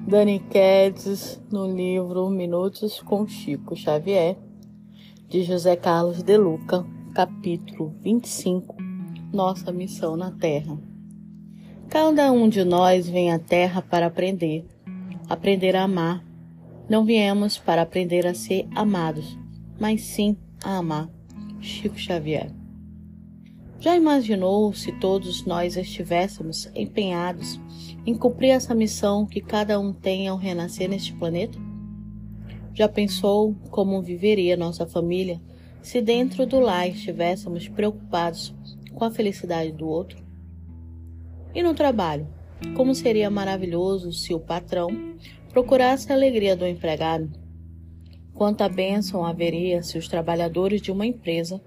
Dani Quedes, no livro Minutos com Chico Xavier, de José Carlos de Luca, capítulo 25 Nossa missão na Terra. Cada um de nós vem à Terra para aprender, aprender a amar. Não viemos para aprender a ser amados, mas sim a amar. Chico Xavier. Já imaginou se todos nós estivéssemos empenhados em cumprir essa missão que cada um tem ao renascer neste planeta? Já pensou como viveria nossa família se dentro do lar estivéssemos preocupados com a felicidade do outro? E no trabalho, como seria maravilhoso se o patrão procurasse a alegria do empregado? Quanta bênção haveria se os trabalhadores de uma empresa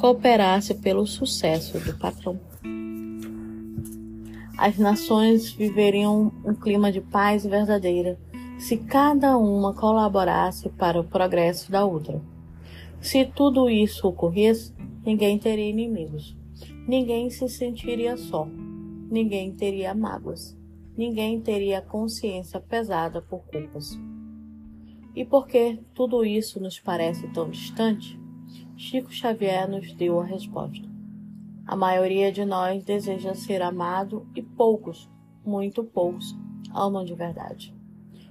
cooperasse pelo sucesso do patrão. As nações viveriam um clima de paz verdadeira se cada uma colaborasse para o progresso da outra. Se tudo isso ocorresse, ninguém teria inimigos, ninguém se sentiria só, ninguém teria mágoas, ninguém teria consciência pesada por culpas. E por que tudo isso nos parece tão distante? Chico Xavier nos deu a resposta. A maioria de nós deseja ser amado e poucos, muito poucos, amam de verdade.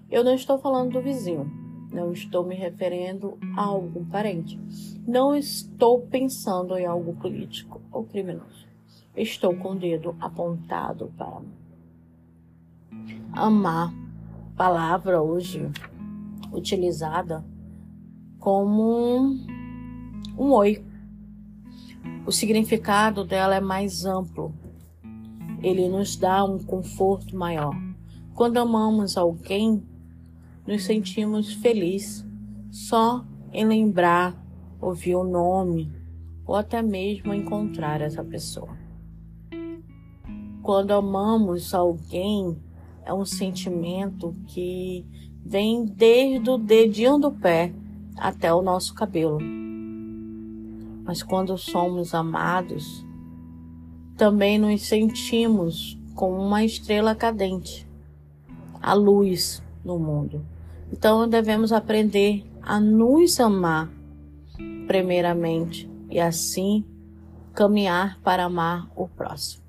Eu não estou falando do vizinho, não estou me referindo a algum parente, não estou pensando em algo político ou criminoso. Estou com o dedo apontado para amar, palavra hoje utilizada como oi. O significado dela é mais amplo. Ele nos dá um conforto maior. Quando amamos alguém, nos sentimos felizes só em lembrar, ouvir o nome ou até mesmo encontrar essa pessoa. Quando amamos alguém, é um sentimento que vem desde o dedinho do pé até o nosso cabelo mas quando somos amados, também nos sentimos como uma estrela cadente, a luz no mundo. Então devemos aprender a nos amar, primeiramente, e assim caminhar para amar o próximo.